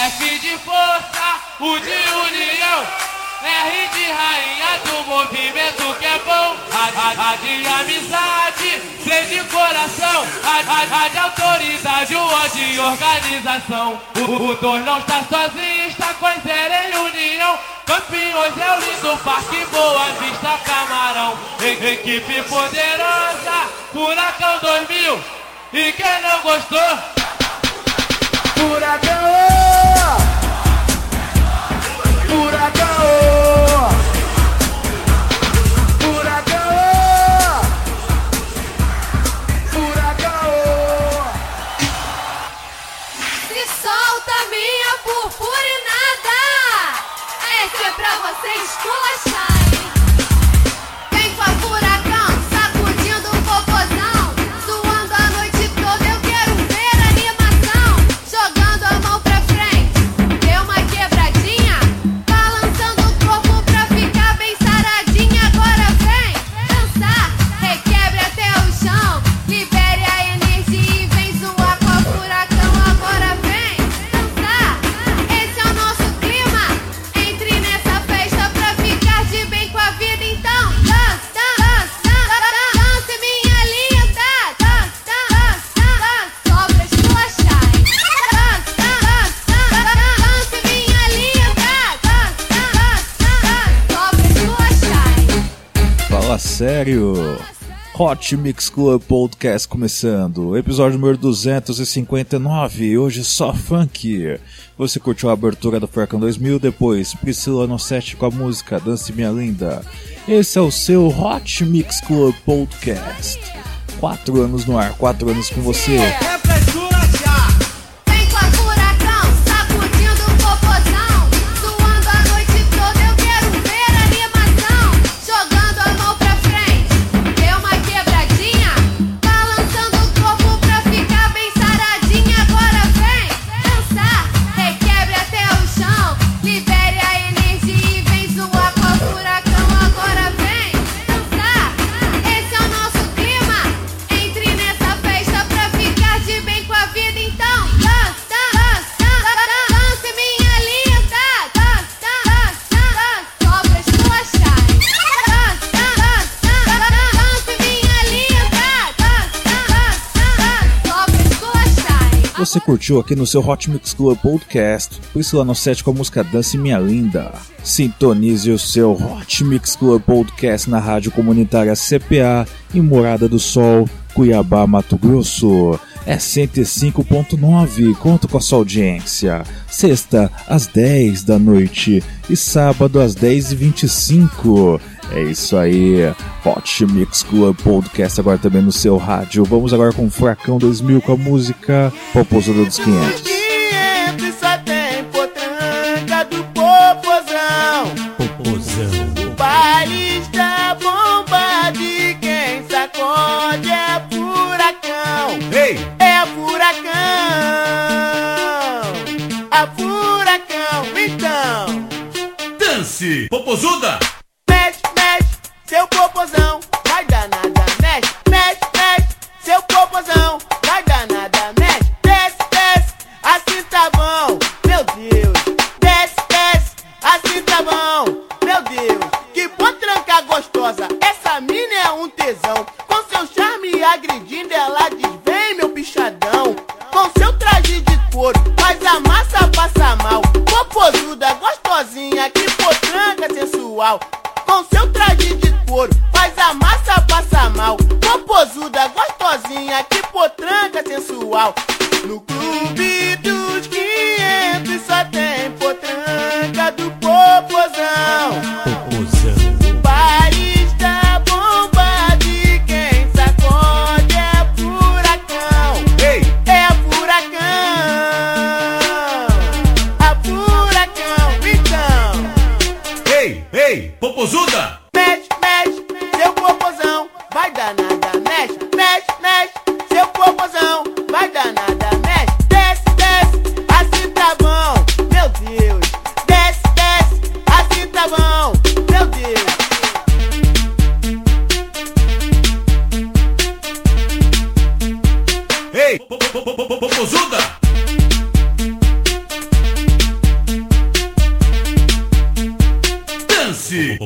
F de força, U de união, R de rainha do movimento que é bom, A, a, a de amizade, C de coração, A, a, a de autoridade, o O de organização. O, o não está sozinho, está com zero em união. Campeões é o lindo parque, boa vista, camarão. Equipe poderosa, Furacão 2000. E quem não gostou? Solta minha purpurinada! Essa é pra vocês sério! Hot Mix Club Podcast começando, episódio número 259, hoje só funk. Você curtiu a abertura do Furacão 2000, depois Priscila Nossetti com a música Dance Minha Linda. Esse é o seu Hot Mix Club Podcast. Quatro anos no ar, quatro anos com você. Vem curtiu aqui no seu Hot Mix Club Podcast, Priscila Nossetti com a música Dance Minha Linda. Sintonize o seu Hot Mix Club Podcast na rádio comunitária CPA em Morada do Sol, Cuiabá, Mato Grosso. É 105.9, conto com a sua audiência. Sexta, às 10 da noite e sábado às 10h25. É isso aí, Hot Mix Club Podcast agora também no seu rádio. Vamos agora com Furacão 2000 com a música Popozuda dos 500. 500 Dance,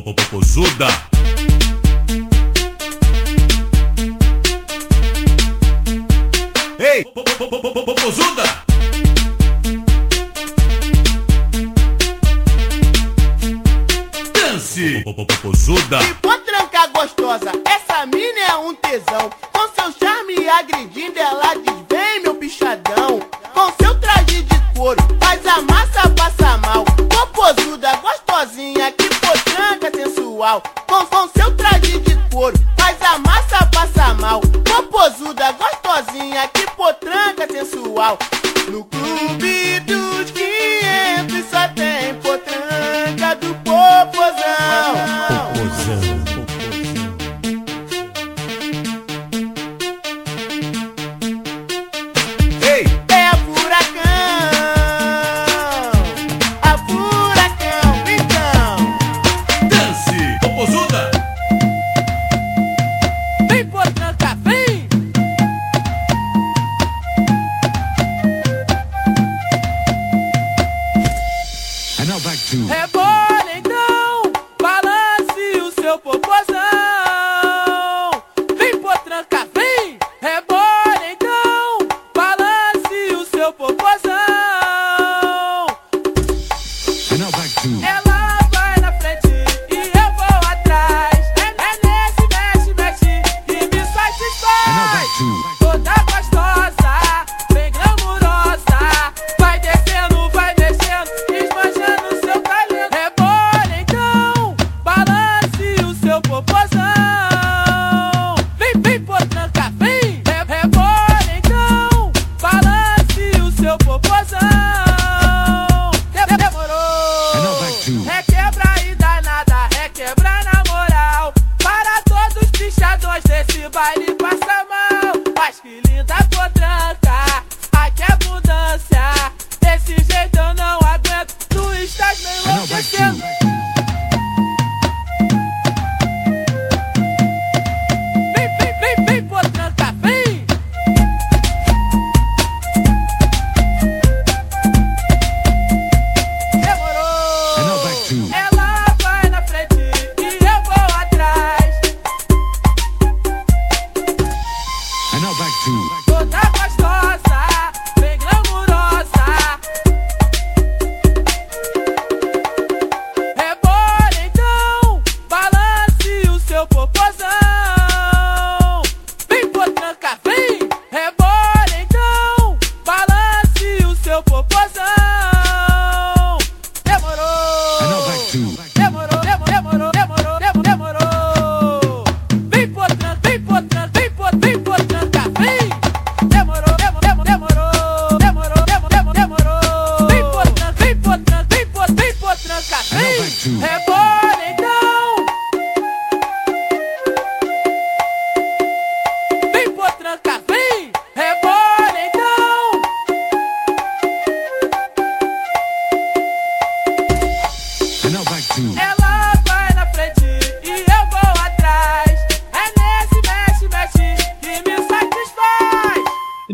popozuda. Ei, popozuda. Dance, popozuda.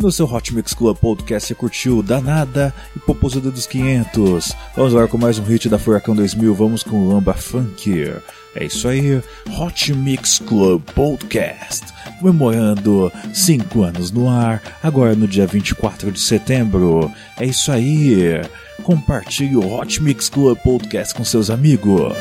No seu Hot Mix Club Podcast você curtiu Danada e Popozuda dos 500. Vamos agora com mais um hit da Furacão 2000, vamos com Lamba Funk. É isso aí, Hot Mix Club Podcast, comemorando 5 anos no ar, agora no dia 24 de setembro. É isso aí, compartilhe o Hot Mix Club Podcast com seus amigos.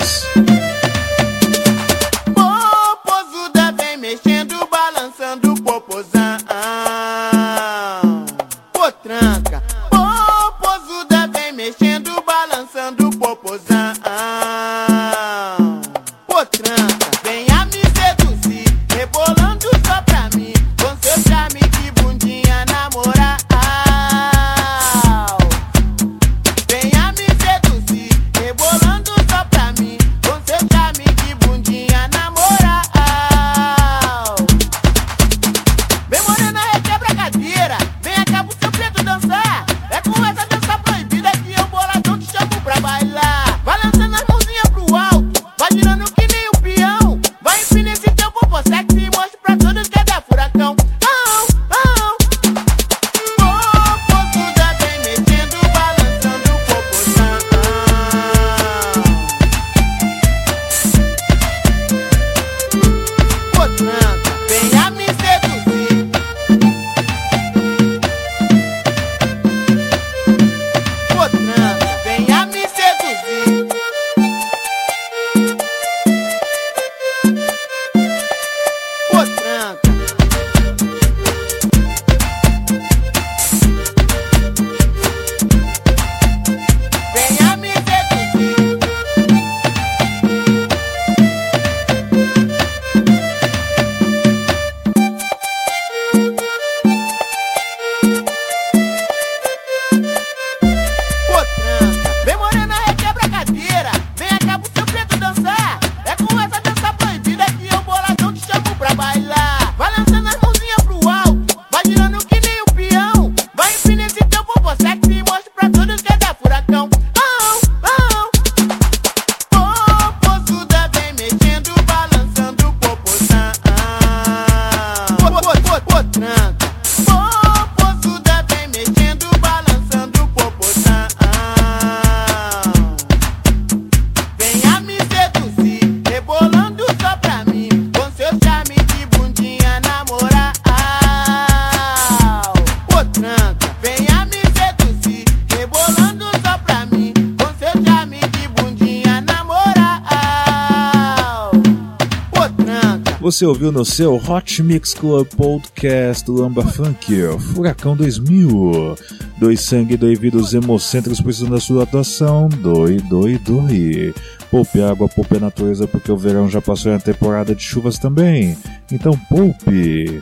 você ouviu no seu Hot Mix Club Podcast Lamba Funk, Furacão 2000. Dois sangue, dois vidros hemocêntricos precisam da sua atuação. Doi, doi, doi. Poupe água, poupe a natureza, porque o verão já passou e a temporada de chuvas também. Então poupe.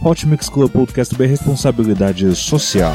Hot Mix Club Podcast bem responsabilidade social.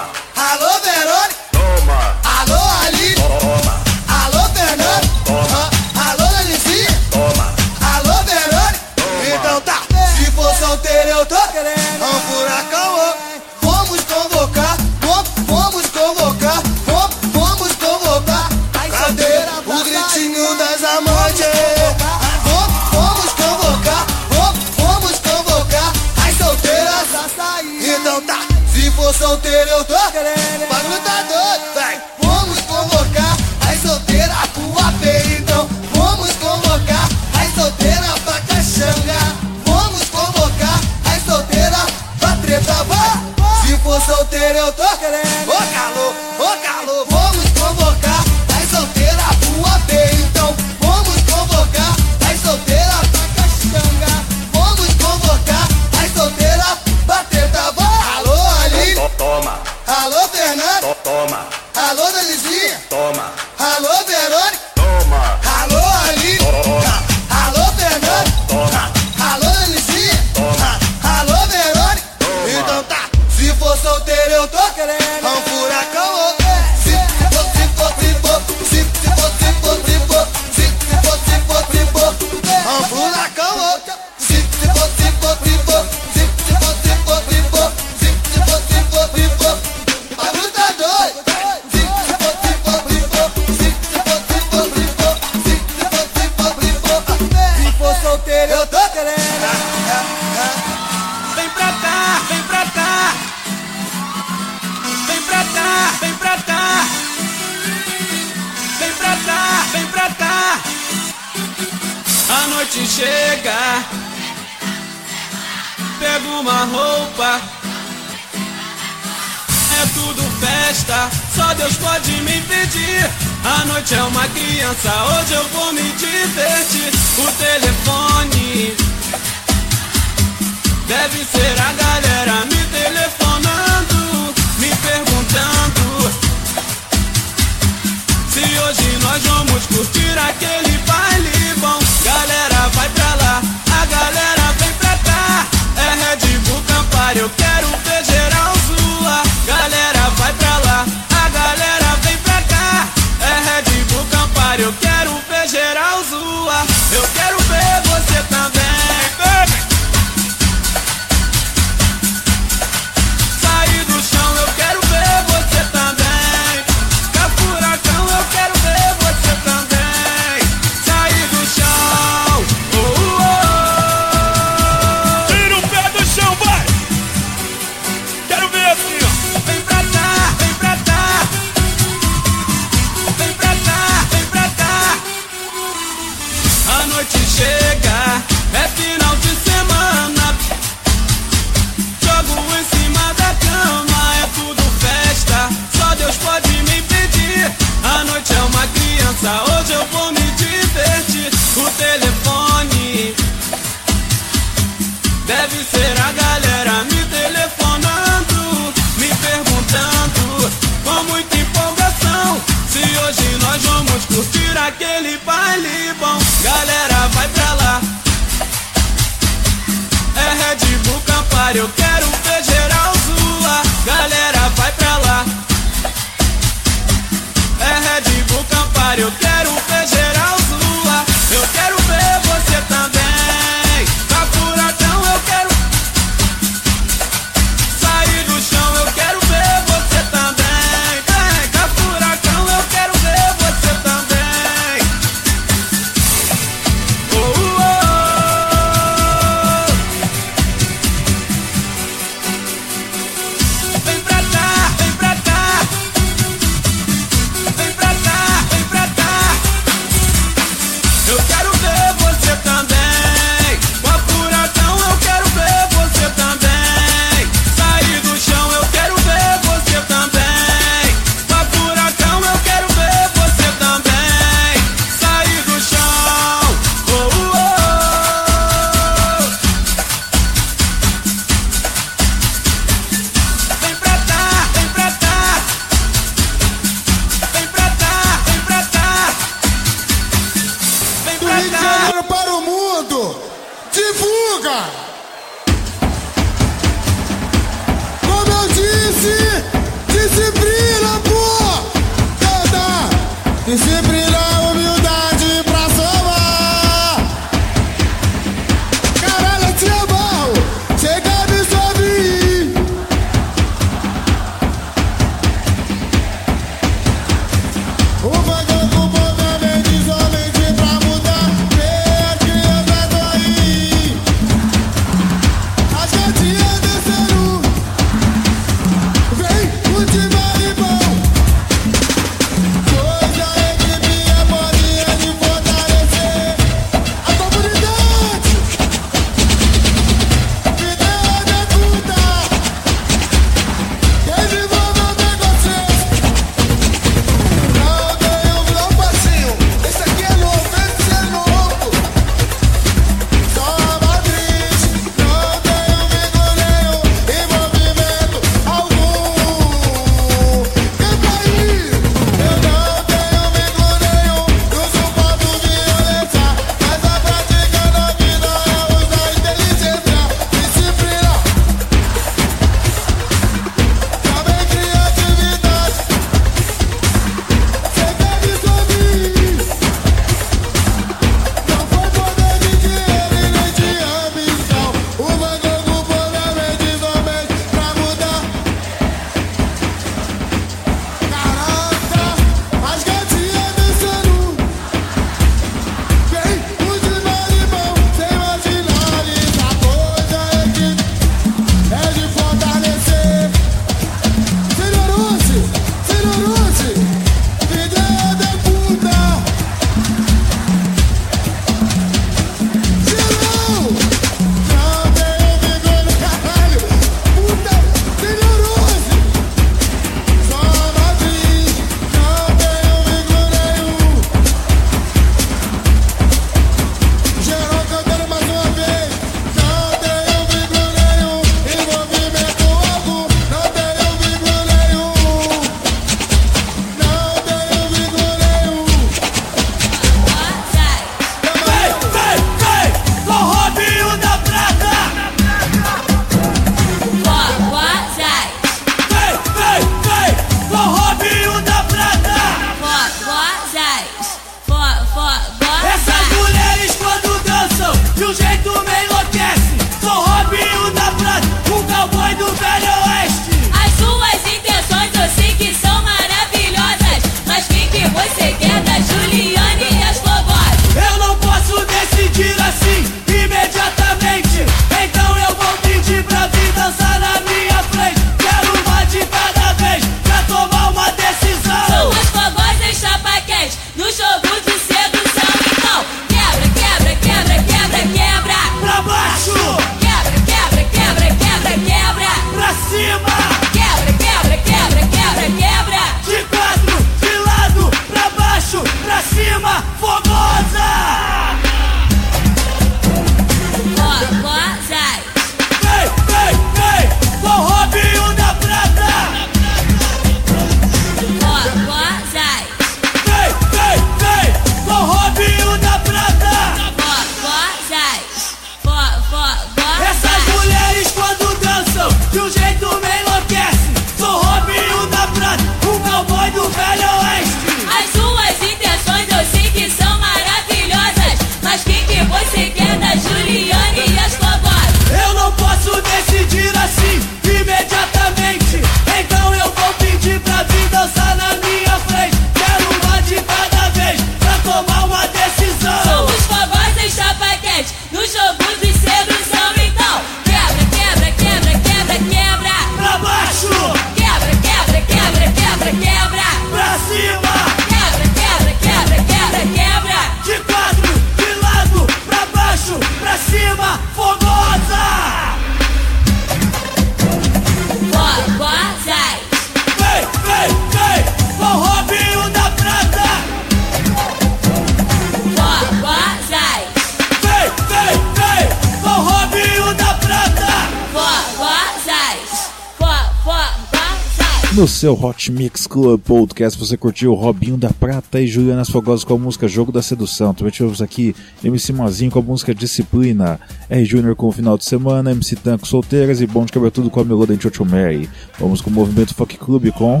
No seu Hot Mix Club Podcast você curtiu Robinho da Prata e Juliana Fogosa com a música Jogo da Sedução. Também tivemos aqui MC Mazinho com a música Disciplina, R Júnior com o Final de Semana, MC Tanco Solteiras e Bom de Cabelo com a Melody Chocho Mary. Vamos com o Movimento Funk Club com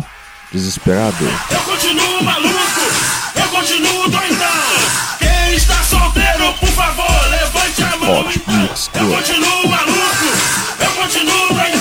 Desesperado. Eu continuo maluco, eu continuo doidão. Quem está solteiro, por favor, levante a mão. Hot Mix Eu Club. continuo maluco, eu continuo doidão.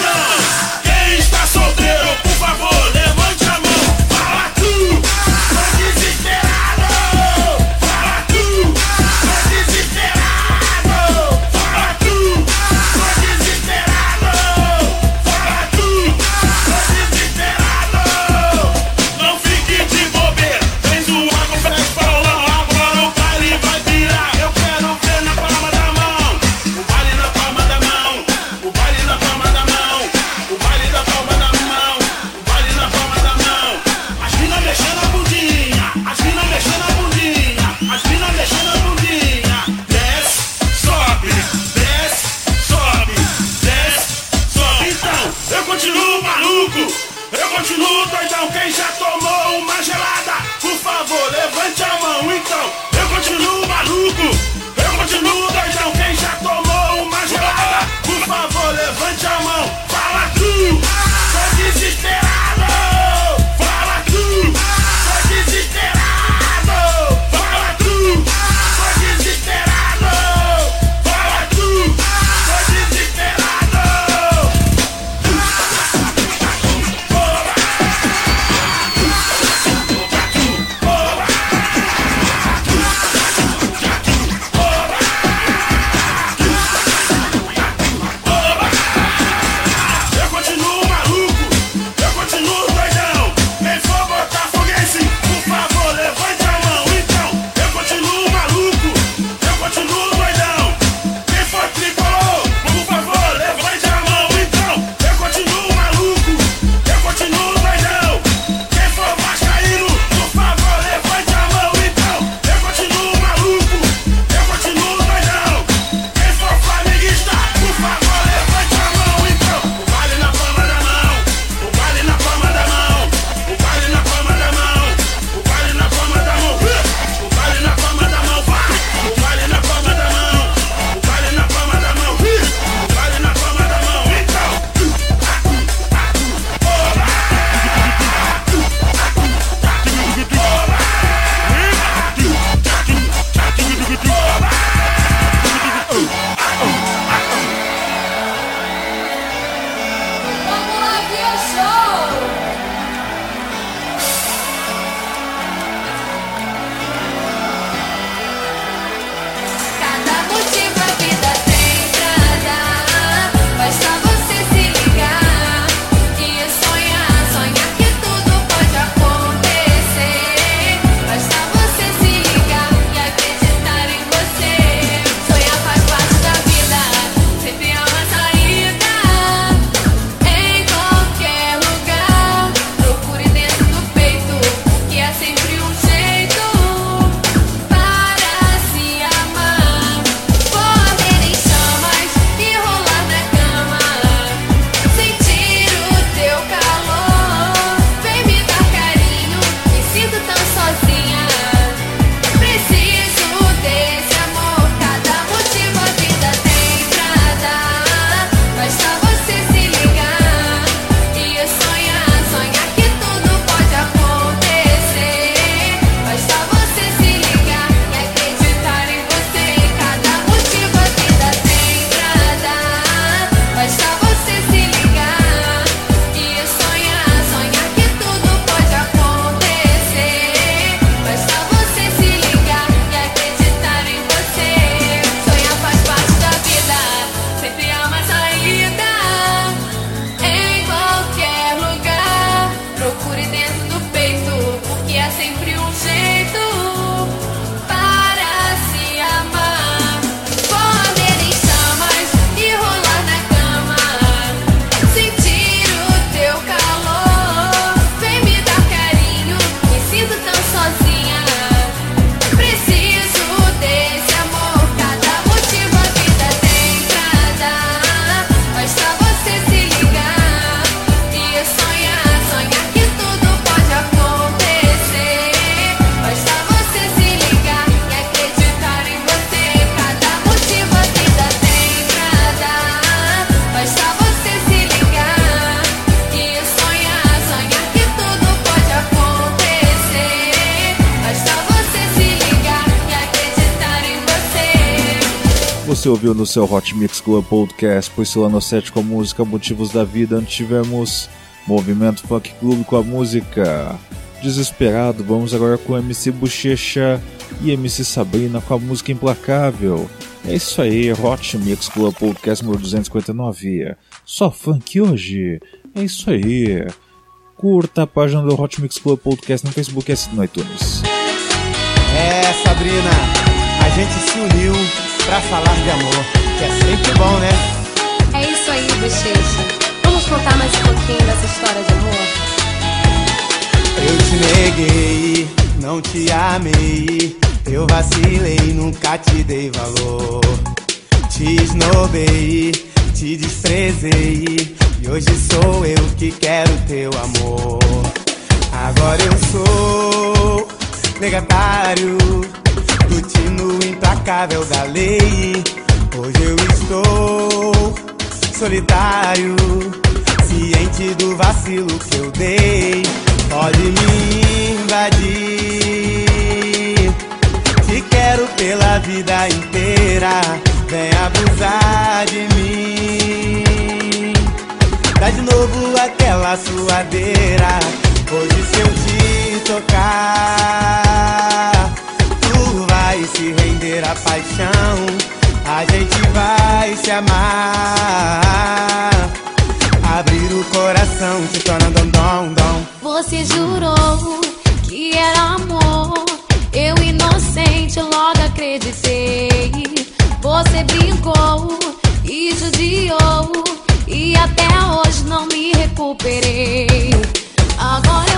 Ouviu no seu Hot Mix Club Podcast Priscila 7 com a música Motivos da Vida. Antes tivemos Movimento Funk Club com a música Desesperado. Vamos agora com MC Bochecha e MC Sabrina com a música Implacável. É isso aí, Hot Mix Club Podcast número 259. Só funk hoje. É isso aí. Curta a página do Hot Mix Club Podcast no Facebook e no iTunes. É, Sabrina, a gente se uniu pra falar de amor, que é sempre bom, né? É isso aí, bochecha. Vamos contar mais um pouquinho dessa história de amor? Eu te neguei, não te amei. Eu vacilei, nunca te dei valor. Te esnobei, te desprezei. E hoje sou eu que quero teu amor. Agora eu sou negatário do tino implacável da lei. Hoje eu estou solitário, ciente do vacilo que eu dei. Pode me invadir, te quero pela vida inteira. Vem abusar de mim, dá de novo aquela suadeira. Hoje se eu te tocar, vai se render à paixão. A gente vai se amar. Abrir o coração se torna dom dom dom. Você jurou que era amor. Eu, inocente, logo acreditei. Você brincou e judiou. E até hoje não me recuperei. Agora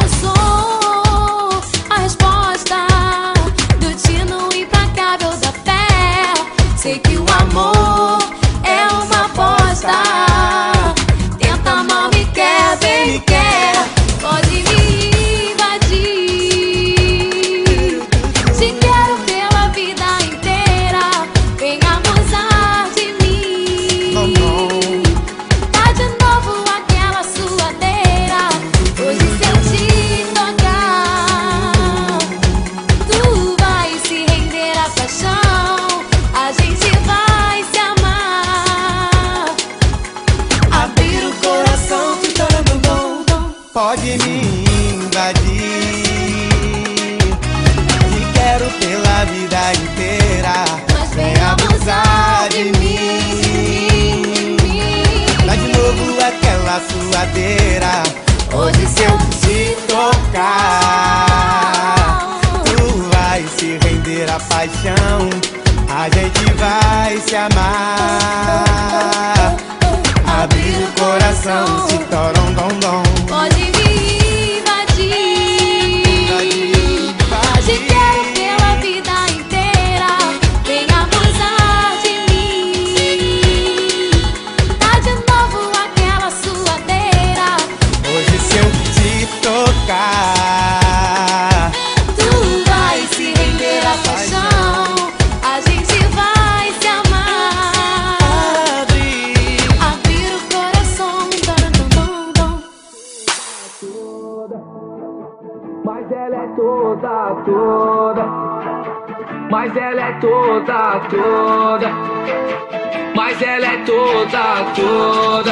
Mas ela é toda, toda. Mas ela é toda, toda.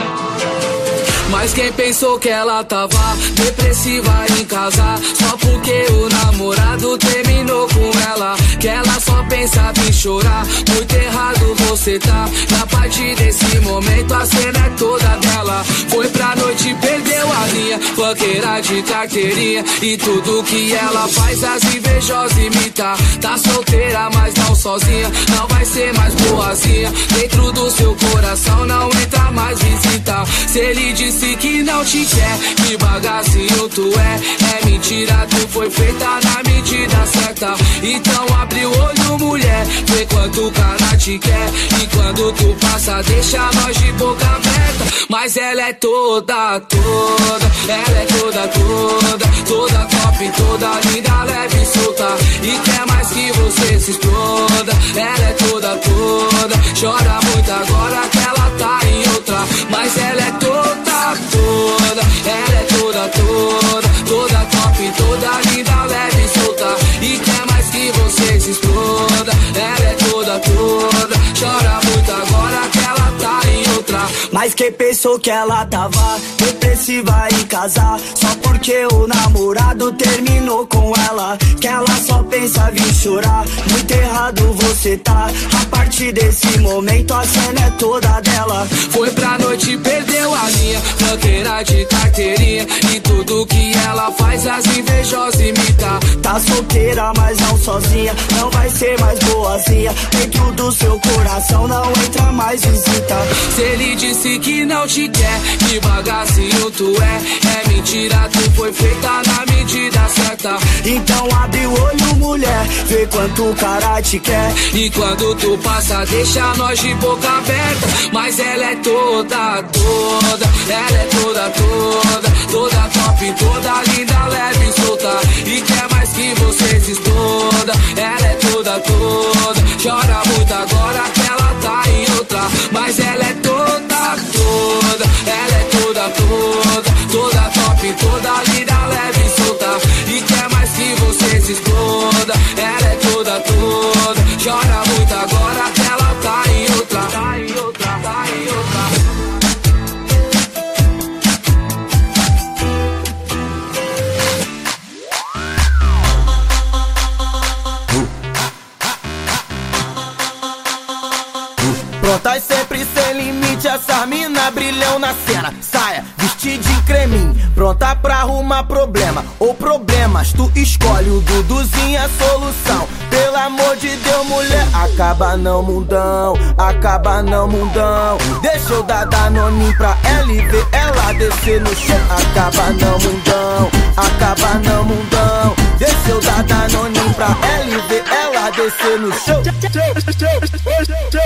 Mas quem pensou que ela tava depressiva em casa? Só porque o namorado terminou com ela. Que ela só pensava em chorar. Muito errado você tá. E a partir desse momento a cena é toda dela. Foi pra noite perdeu a linha. Banqueira de carteirinha E tudo que ela faz as invejosas imitar Tá solteira mas não sozinha. Não vai ser mais boazinha. Dentro do seu coração não entra mais visita. Se ele disse que não te quer Que bagacinho tu é. É mentira, tu foi feita na medida certa. Então abre o olho mulher Vê quanto o cara te quer. E quando tu passa deixa nós de boca aberta. Mas ela é toda, toda Ela é toda, toda Toda top, toda linda, leve e solta. E quer mais que você se exploda. Ela é toda, toda Chora muito agora que ela tá em outra. Mas ela é toda, toda Ela é toda, toda Toda top, toda Mas quem pensou que ela tava? Depressiva em casar. Só porque o namorado terminou com ela. Que ela só pensa vir chorar. Muito errado você tá. A partir desse momento a cena é toda dela. Foi pra noite, perdeu a linha. Banqueira de carteirinha. E tudo que ela faz as invejosas imitar Tá solteira, mas não sozinha. Não vai ser mais boazinha. Dentro do seu coração não entra mais visita. Se ele disse que não te quer. Que bagacinho tu é. É mentira, tu foi feita na medida certa. Então abre o olho, mulher. Vê quanto o cara te quer. E quando tu passa, deixa nós de boca aberta. Mas ela é toda, toda. Ela é toda, toda. Toda top, toda linda, leve e solta. E quer mais que vocês exploda Ela é toda, toda. Chora muito agora que ela tá em outra. Mas ela é toda, toda Ela é toda, toda Toda top, toda linda, essa mina brilhão na cena. Saia, vestir de creminho, pronta pra arrumar problema. Ou problemas, tu escolhe o Duduzinho a solução. Pelo amor de Deus, mulher, acaba não mundão, acaba não mundão. Deixa eu dar danoninho pra ela e ver ela descer no chão. Acaba não mundão, acaba não mundão. Deixa eu dar danoninho pra ela e ver ela descer no chão.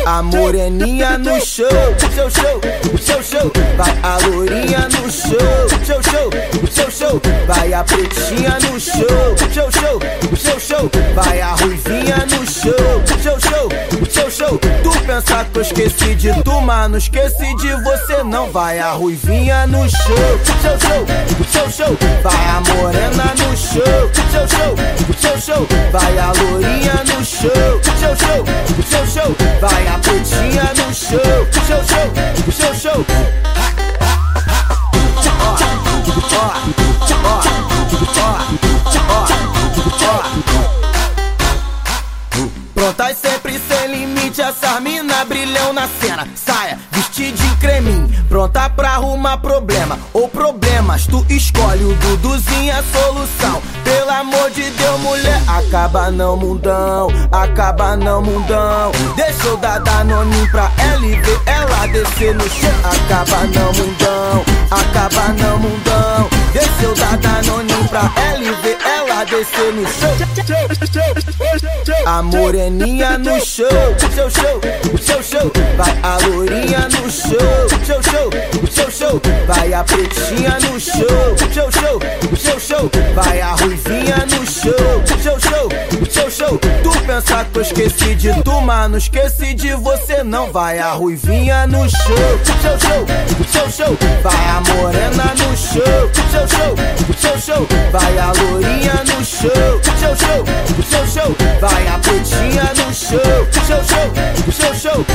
A moreninha no show, show, show, show, show. Vai a lourinha no show, show, show, show, show. Vai a pretinha no show, show, show, show, show. Vai a ruivinha no show, show, show, show, show. Tu pensa que eu esqueci de tu, mas não esqueci de você não. Vai a ruivinha no show, show, show, show, show. Vai a morena show, show, show, show. Vai a lourinha no show, show, show, show, show. Vai a pretinha no show, show, show, show, show. Acaba não mundão, acaba não mundão. Deixa eu dar danoninho pra ver ela descer no chão. Acaba não mundão, acaba não mundão. Deixa eu dar danoninho pra ela descer no chão. A moreninha no show, show, show, show, show. Vai a lourinha no show, show, show, show, show. Vai a pretinha no show, show, show, show, show. Vai a ruivinha no show, show, show, show, show. Tu pensa que eu esqueci de tu, mas não esqueci de você não. Vai a ruivinha no show, show, show, show, show. Vai a morena no show, show, show, show, show. Vai a lourinha no show, show, show, show, show. Vai a pretinha no show, show, show, show, show.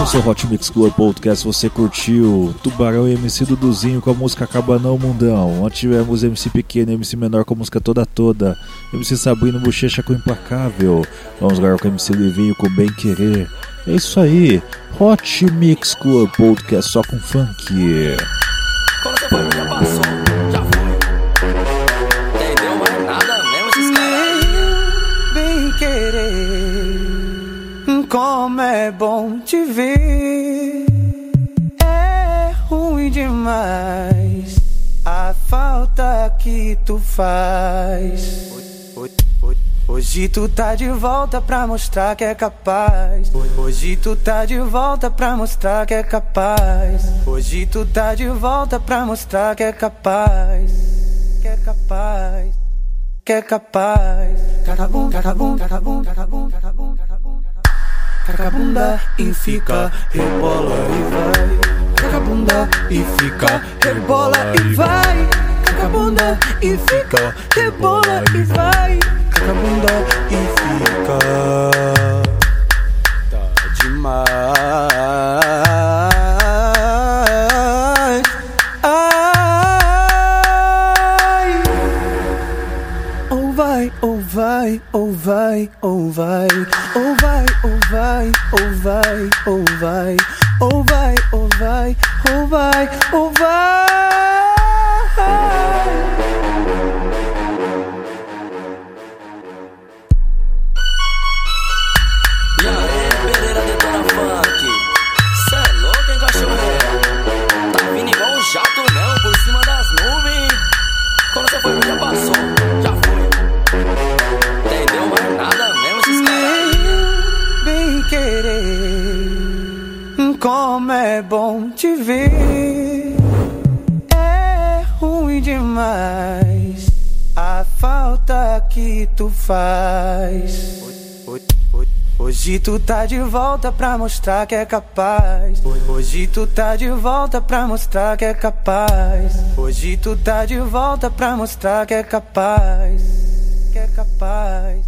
No seu Hot Mix Club Podcast você curtiu Tubarão e MC Duduzinho com a música Acaba Não Mundão. Onde tivemos MC Pequeno e MC Menor com a música Toda Toda. MC Sabrina Bochecha com Implacável. Vamos agora com MC Livinho com Bem Querer. É isso aí. Hot Mix Club Podcast só com funk. Quando você foi, já querer. Como é bom te ver. É ruim demais a falta que tu faz. Hoje tu tá de volta pra mostrar que é capaz. Hoje tu tá de volta pra mostrar que é capaz. Hoje tu tá de volta pra mostrar que é capaz. Que é capaz. Que é capaz. Cacabum, cacabum, cacabum, cacabum, cacabum, cacabum. Cacabunda e fica, rebola e vai. Cacabunda e fica, rebola e vai. Cacabunda e fica, rebola e vai. Cacabunda e fica. Tá demais. Vai, ou vai, ou vai, ou vai, ou vai, ou vai, ou vai, ou vai, ou vai, ou vai, ou vai. Como é bom te ver. É ruim demais a falta que tu faz. Hoje tu tá de volta pra mostrar que é capaz. Hoje tu tá de volta pra mostrar que é capaz. Hoje tu tá de volta pra mostrar que é capaz. Que é capaz.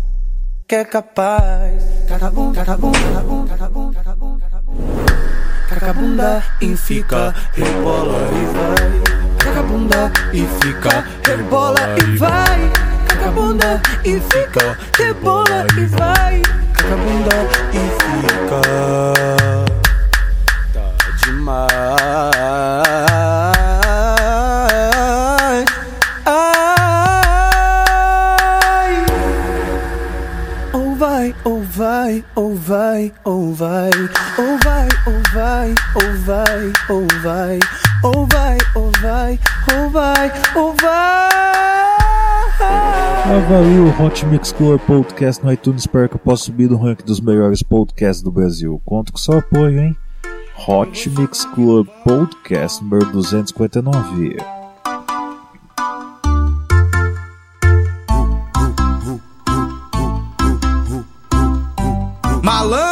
Que é capaz. Cacabum, cacabum, cacabum, cacabum, cacabum, cacabum. Cacabunda e fica, rebola e vai. Cacabunda e fica, rebola e vai. Cacabunda e fica, rebola e vai. Cacabunda e fica. Tá demais. Ai. Ou vai, ou vai, ou vai, ou vai, ou vai, ou vai, ou vai, ou vai, ou vai, ou vai, ou vai. Avalie o Hot Mix Club Podcast no iTunes para que eu possa subir no ranking dos melhores podcasts do Brasil. Conto com seu apoio, hein? Hot Mix Club Podcast número 259. Malandramente,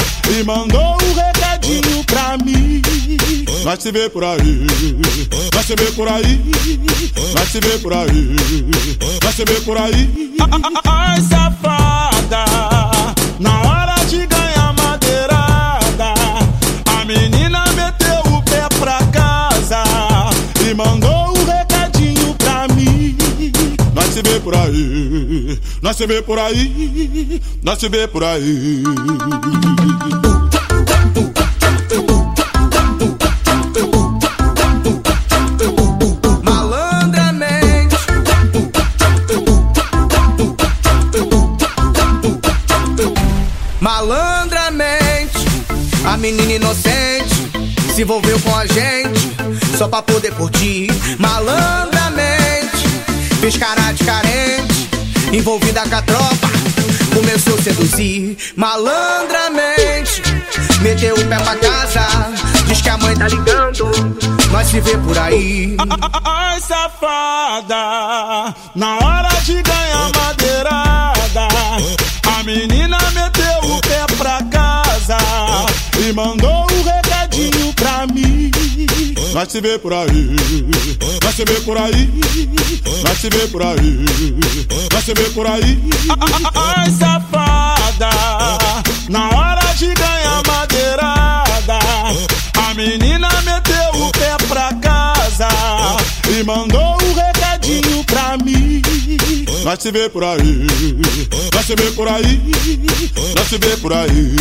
e mandou um recadinho pra mim. Nós se vê por aí, nós se vê por aí, nós se vê por aí, nós se vê por aí. Ai, safada, por aí, nós se vê por aí, nós se vê por aí. Malandramente, a menina inocente se envolveu com a gente só pra poder curtir. Malandramente, fez cara de carente, envolvida com a tropa, começou a seduzir. Malandramente, meteu o pé pra casa, diz que a mãe tá ligando, nós se vê por aí. Ai, safada, na hora de ganhar madeirada, a menina meteu o pé pra casa e mandou um recadinho pra mim. Nós se vê por aí, nós se vê por aí, nós se vê por aí, nós se vê por aí. Ai, safada, na hora de ganhar madeirada, a menina meteu o pé pra casa e mandou um recadinho pra mim. Nós se vê por aí, nós se vê por aí, nós se vê por aí.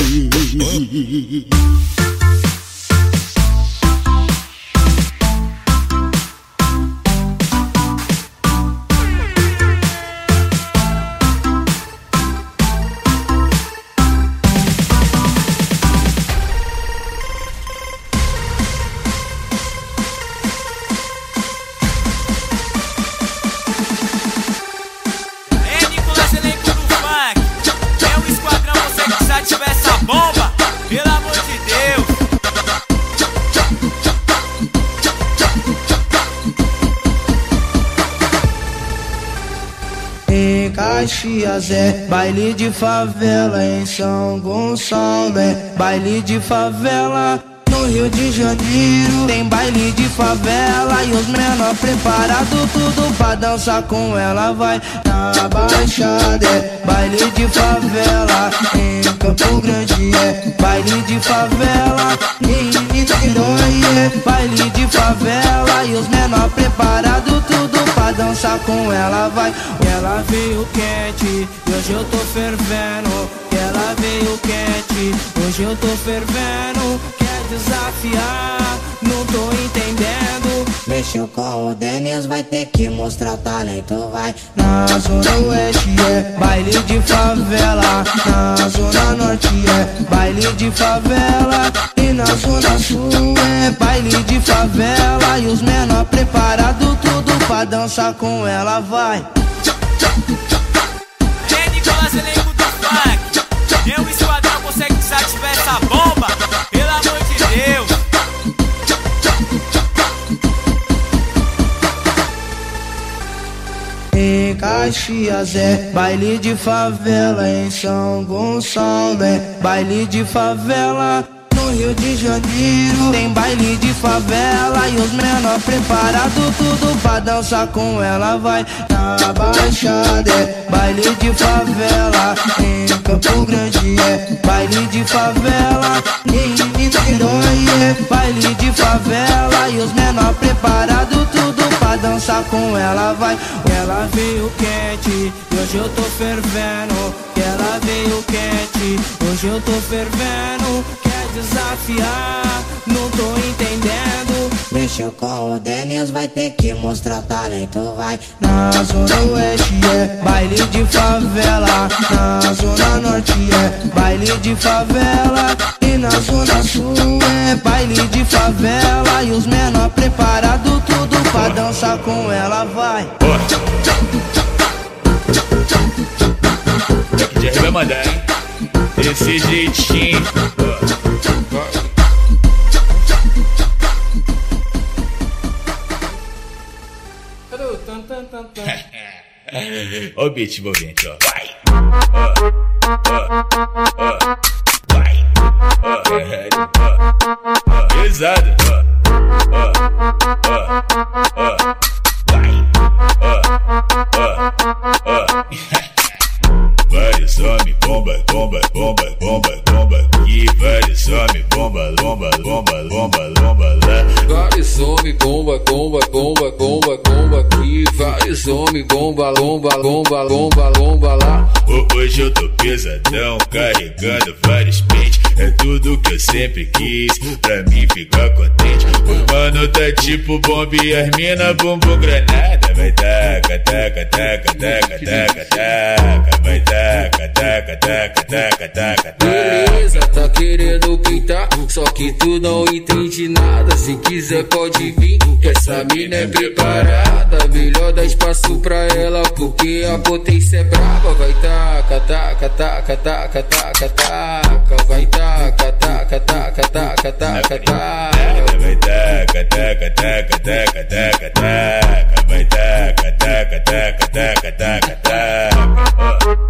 É baile de favela, em São Gonçalo é baile de favela. Rio de Janeiro. Tem baile de favela E os menor preparado tudo pra dançar com ela. Vai na Baixada é baile de favela. Em Campo Grande é baile de favela. Em Niterói é baile de favela. E os menor preparado tudo pra dançar com ela. Vai, ela veio quente e hoje eu tô fervendo. Ela veio quente, hoje eu tô fervendo desafiar, não tô entendendo. Mexeu com o Denis, vai ter que mostrar talento, vai. Na zona oeste é baile de favela, na zona norte é baile de favela, e na zona sul é baile de favela. E os menor preparado tudo pra dançar com ela, vai. É Nicolas elenco do funk, eu e esquadrão consegue desativar essa bomba, Caxias é baile de favela, em São Gonçalo é baile de favela. No Rio de Janeiro tem baile de favela e os menor preparado tudo pra dançar com ela. Vai na Baixada é baile de favela. Em Campo Grande é baile de favela. Em Niterói é baile de favela. E os menor preparado tudo pra dançar com ela. Vai ela veio quente e hoje eu tô fervendo. Ela veio quente hoje eu tô fervendo desafiar, não tô entendendo. Mexeu com o Denis, vai ter que mostrar talento, vai. Na zona oeste é baile de favela, na zona norte é baile de favela, e na zona sul é baile de favela. E os menor preparado tudo pra dançar com ela, vai. Jack vai mandar, hein? Desse jeitinho. Ó o beat envolvente, ó. Vai! Vai! Pesado, ó, vai! Homens, bomba, bomba, bomba, bomba, bomba aqui. Vários homens, bomba, lomba, lomba, lomba, lomba lá. Vários homens, bomba, bomba, bomba, bomba, bomba aqui. Vários homens, bomba, lomba, lomba, lomba, lomba lá. Hoje eu tô pesadão, carregando vários pentes. É tudo que eu sempre quis, pra mim ficar contente. O mano tá tipo bomba e as mina bumbum granada. Vai taca, taca, taca, taca, taca, taca. Vai taca, Beleza, tá querendo pintar, só que tu não entende nada. Se quiser pode vir, que essa mina é preparada. Melhor dar espaço pra ela, porque a potência é brava. Vai taca, taca, taca, taca, taca, taca. Vai taca, taca, taca, taca, taca, taca. Vai taca, taca, taca, taca, taca, taca. Vai taca, taca, taca, taca, taca, taca.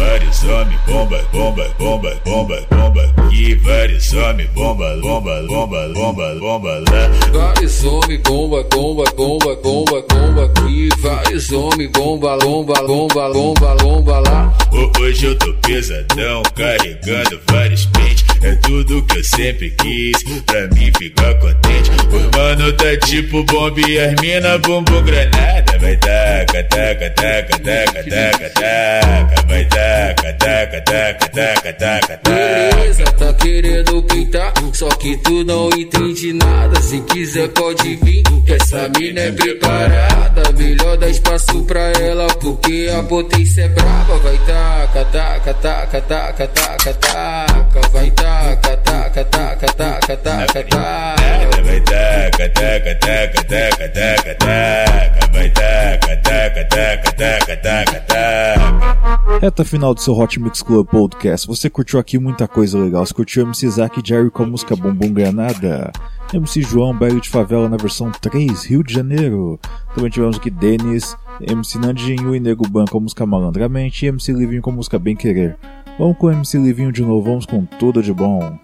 Vários homens, bomba, bomba, bomba, bomba, bomba aqui. Vários homens, bomba, bomba, bomba, bomba, bomba lá. Vários homens, bomba, bomba, bomba, bomba, bomba aqui. Vários homens, bomba, lomba, lomba, lomba, lomba lá. Hoje eu tô pesadão, carregando vários pentes. É tudo que eu sempre quis, pra mim ficar contente. O mano tá tipo bomba e as mina bumbum granada. Vai taca, taca, taca, taca, taca, taca. Vai taca, taca, taca, taca, taca, taca. Beleza, tá querendo pintar, só que tu não entende nada. Se quiser pode vir, que essa mina é preparada. Melhor dar espaço pra ela, porque a potência é brava. Vai taca, taca, taca, taca, taca, taca. Vai taca, taca, taca, taca, taca, taca. Vai taca, taca, taca, taca, taca, taca. Vai taca, taca, taca, taca, taca, taca. Reta final do seu Hot Mix Club Podcast. Você curtiu aqui muita coisa legal. Você curtiu MC Zack e Jerry com a música Bumbum Granada. MC João, Baile de Favela na versão 3, Rio de Janeiro. Também tivemos aqui Denis, MC Nandinho e Nego Ban com a música Malandramente e MC Livinho com a música Bem Querer. Vamos com o MC Livinho de novo, vamos com tudo de bom.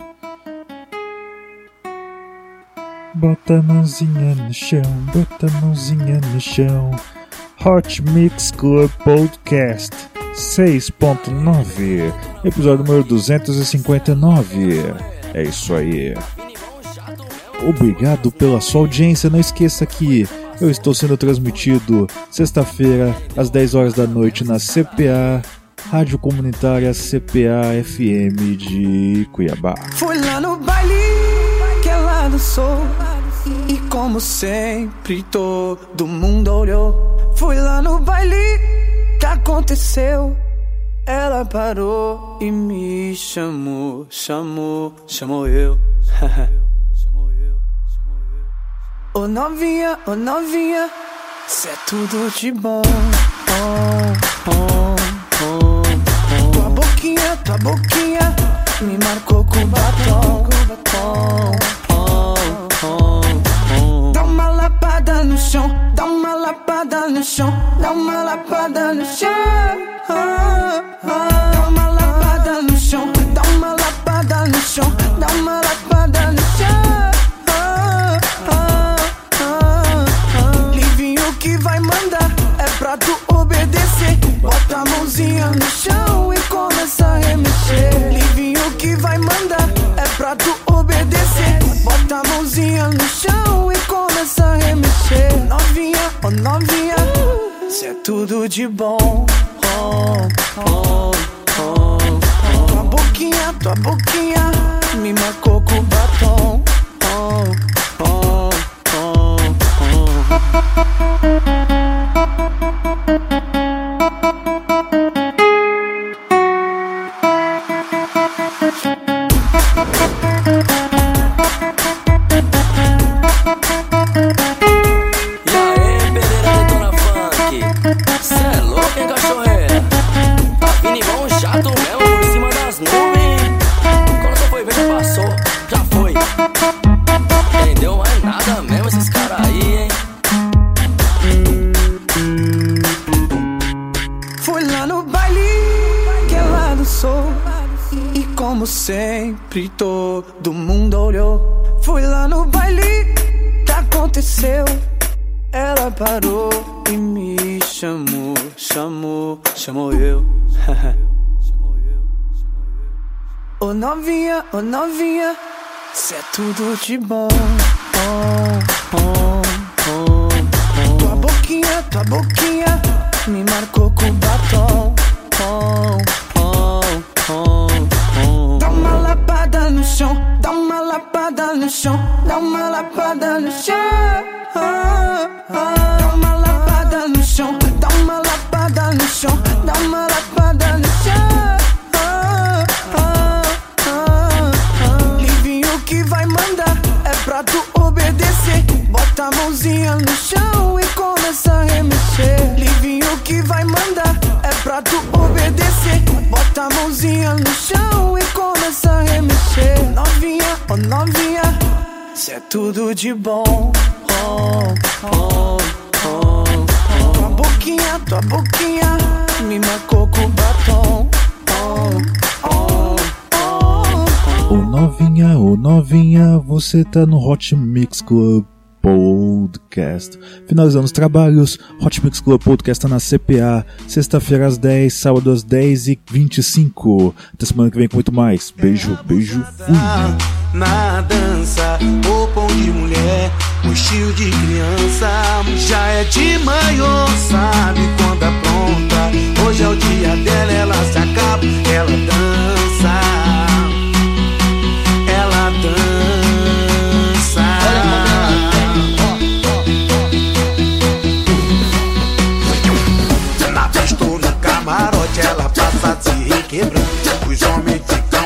Bota a mãozinha no chão, bota a mãozinha no chão. Hot Mix Club Podcast 6.9, episódio número 259. É isso aí. Obrigado pela sua audiência. Não esqueça que eu estou sendo transmitido sexta-feira às 10 horas da noite na CPA, Rádio Comunitária CPA FM de Cuiabá. Fui lá no baile que é lá do sol. E como sempre, todo mundo olhou. Fui lá no baile que aconteceu. Ela parou e me chamou, chamou, chamou eu. Ô novinha, ô novinha, cê é tudo de bom. Oh, oh, oh, oh. Tua boquinha, tua boquinha me marcou com batom. Oh, oh, oh, oh. Dá uma lapada no chão, dá uma lapada no chão. Dá uma lapada no chão, dá uma lapada no chão, dá uma lapada no chão. Livinho que vai mandar é pra tu obedecer. Bota a mãozinha no chão e começa a remexer. Livinho que vai mandar é pra tu obedecer. Bota a mãozinha no chão e começa a remexer. Novinha, oh novinha, cê é tudo de bom. Oh, oh, oh, oh. Tua boquinha, tua boquinha me marcou com batom. Oh, oh, oh, oh. Ô novinha, cê é tudo de bom. Oh, oh, oh, oh. Tua boquinha, tua boquinha me marcou a mãozinha no chão e começa a remexer. Livinho que vai mandar é pra tu obedecer. Bota a mãozinha no chão e começa a remexer. Novinha, oh novinha, cê é tudo de bom. Oh, oh, oh, oh. Tua boquinha, tua boquinha me marcou com batom. Ô novinha, ô novinha, você tá no Hot Mix Club Podcast. Finalizando os trabalhos, Hot Mix Club Podcast tá na CPA, sexta-feira às 10, sábado às 10 e 25. Até semana que vem com muito mais. Beijo, beijo, fui. Na dança, de mulher, o estilo de criança, já é de sabe quando. Hoje é o dia dela, ela se acaba, ela dança,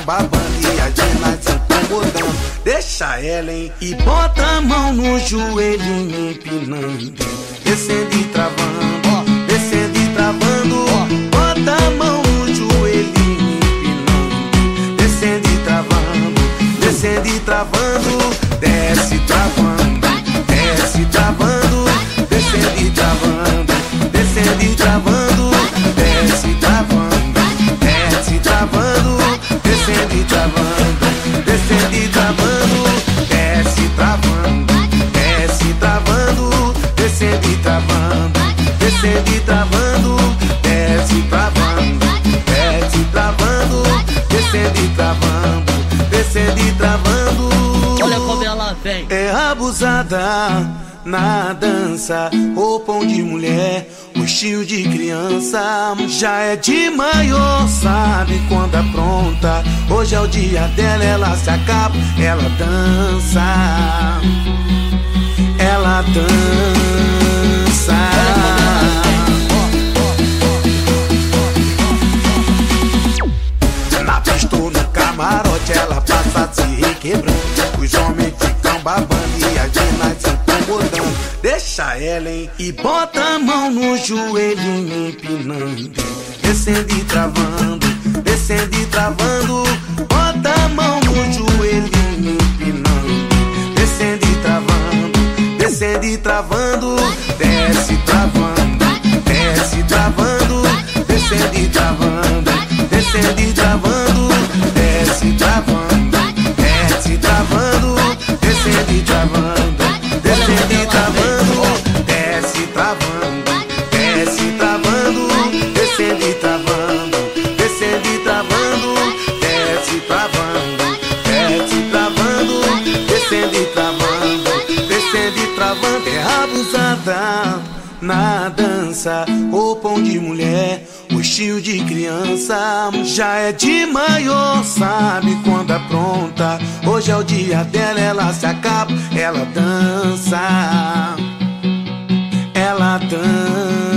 babando e a nenas tá estão botando. Deixa ela, hein? E bota a mão no joelhinho empinando. Descendo e travando, ó. Descendo e travando, ó. Bota a mão no joelhinho empinando. Descendo e travando, descendo e travando. Desce travando, desce travando. Descendo e travando, descendo e travando. travando, desce travando, desce travando, descendo e travando, descendo e travando. Olha como ela vem. É abusada na dança, roupão de mulher, rostinho de criança. Já é de maior, sabe quando apronta. pronta. Hoje é o dia dela, ela se acaba, ela dança. Ela dança. É se requebrando. Os homens ficam babando e as minas se incomodando. Deixa ela, hein? E bota a mão no joelho empinando. Descendo e travando, descendo e travando. Bota a mão no joelho empinando. Descendo e travando, descendo e travando. Desce travando, desce travando. Descendo e travando, descendo e travando. Desce travando, de criança. Já é de maior, sabe quando é pronta. Hoje é o dia dela, ela se acaba, ela dança. Ela dança.